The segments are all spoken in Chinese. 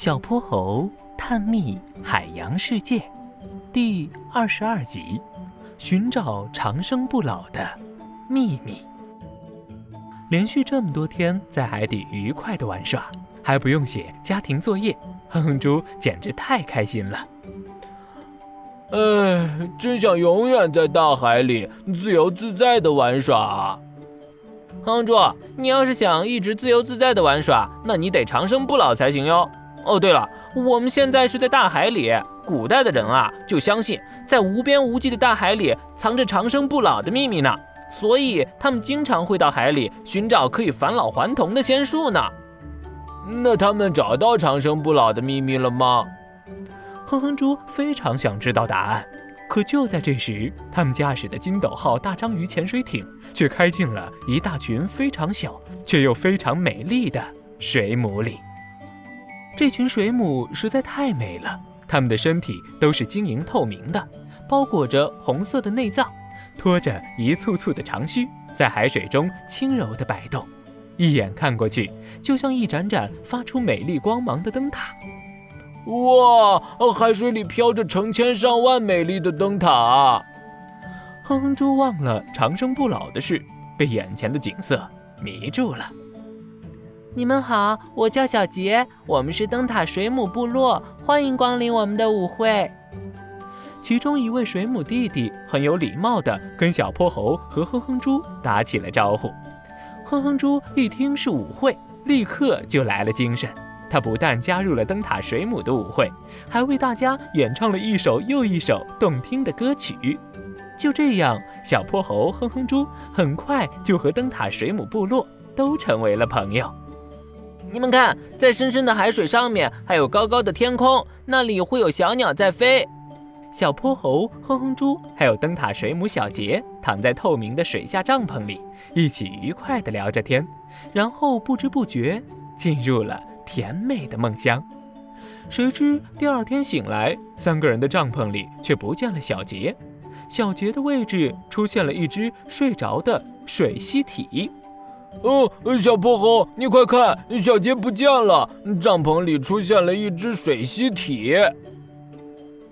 小泼猴探秘海洋世界第二十二集：寻找长生不老的秘密。连续这么多天在海底愉快的玩耍，还不用写家庭作业，哼哼猪简直太开心了。哎，真想永远在大海里自由自在的玩耍。哼哼猪，你要是想一直自由自在的玩耍，那你得长生不老才行哟。哦，对了，我们现在是在大海里。古代的人啊，就相信在无边无际的大海里藏着长生不老的秘密呢，所以他们经常会到海里寻找可以返老还童的仙术呢。那他们找到长生不老的秘密了吗？哼哼猪非常想知道答案。可就在这时，他们驾驶的金斗号大章鱼潜水艇却开进了一大群非常小却又非常美丽的水母里。这群水母实在太美了，它们的身体都是晶莹透明的，包裹着红色的内脏，拖着一簇簇的长须，在海水中轻柔地摆动，一眼看过去，就像一盏盏发出美丽光芒的灯塔。哇，海水里飘着成千上万美丽的灯塔。哼哼猪忘了长生不老的事，被眼前的景色迷住了。你们好，我叫小杰，我们是灯塔水母部落，欢迎光临我们的舞会。其中一位水母弟弟很有礼貌地跟小泼猴和哼哼猪打起了招呼。哼哼猪一听是舞会，立刻就来了精神。他不但加入了灯塔水母的舞会，还为大家演唱了一首又一首动听的歌曲。就这样，小泼猴、哼哼猪很快就和灯塔水母部落都成为了朋友。你们看，在深深的海水上面，还有高高的天空，那里会有小鸟在飞。小泼猴、哼哼猪还有灯塔水母小杰躺在透明的水下帐篷里，一起愉快地聊着天，然后不知不觉进入了甜美的梦乡。谁知第二天醒来，三个人的帐篷里却不见了小杰，小杰的位置出现了一只睡着的水螅体。哦，小泼猴，你快看，小杰不见了！帐篷里出现了一只水螅体。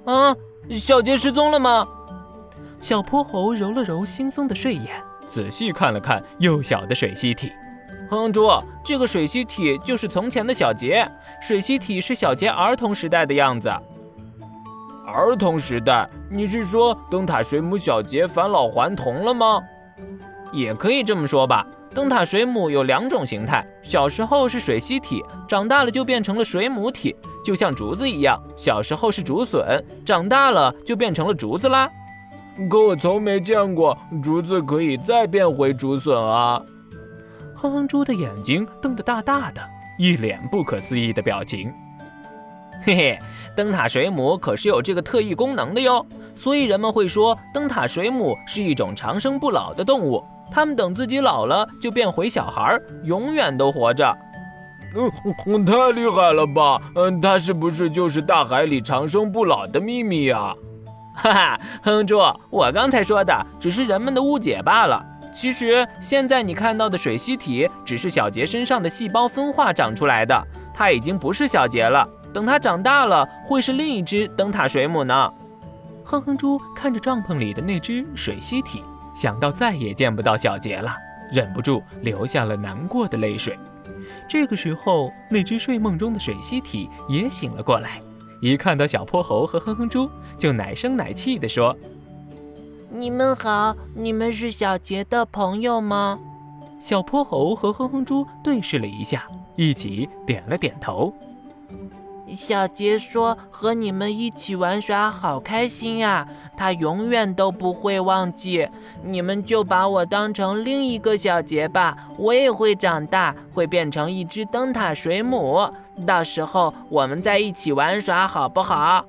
啊，小杰失踪了吗？小泼猴揉了揉惺忪的睡眼，仔细看了看幼小的水螅体。哼哼猪，这个水螅体就是从前的小杰。水螅体是小杰儿童时代的样子。儿童时代？你是说灯塔水母小杰返老还童了吗？也可以这么说吧。灯塔水母有两种形态，小时候是水螅体，长大了就变成了水母体，就像竹子一样，小时候是竹笋，长大了就变成了竹子啦。可我从没见过竹子可以再变回竹笋啊！哼哼猪的眼睛瞪得大大的，一脸不可思议的表情。嘿嘿，灯塔水母可是有这个特异功能的哟，所以人们会说灯塔水母是一种长生不老的动物。他们等自己老了就变回小孩，永远都活着。嗯，太厉害了吧？嗯，它是不是就是大海里长生不老的秘密呀？哈哈，哼猪，我刚才说的只是人们的误解罢了。其实现在你看到的水螅体只是小杰身上的细胞分化长出来的，它已经不是小杰了。等它长大了，会是另一只灯塔水母呢。哼哼猪看着帐篷里的那只水螅体。想到再也见不到小杰了，忍不住流下了难过的泪水。这个时候，那只睡梦中的水螅体也醒了过来，一看到小泼猴和哼哼猪，就奶声奶气地说：“你们好，你们是小杰的朋友吗？”小泼猴和哼哼猪对视了一下，一起点了点头。小杰说：“和你们一起玩耍好开心呀，他永远都不会忘记。你们就把我当成另一个小杰吧，我也会长大，会变成一只灯塔水母。到时候我们再一起玩耍，好不好？”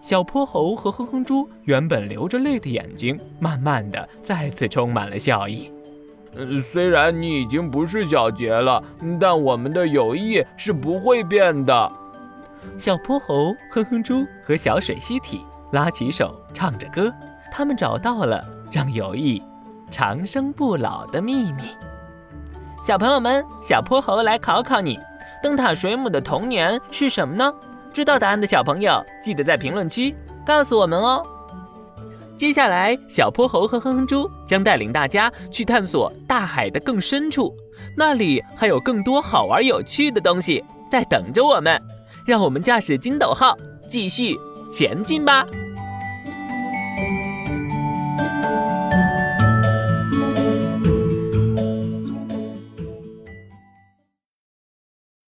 小泼猴和哼哼猪原本流着泪的眼睛，慢慢的再次充满了笑意。嗯，虽然你已经不是小杰了，但我们的友谊是不会变的。小泼猴、哼哼猪和小水螅体拉起手唱着歌，他们找到了让友谊长生不老的秘密。小朋友们，小泼猴来考考你：灯塔水母的童年是什么呢？知道答案的小朋友，记得在评论区告诉我们哦。接下来，小泼猴和哼哼猪将带领大家去探索大海的更深处，那里还有更多好玩有趣的东西在等着我们。让我们驾驶筋斗号继续前进吧。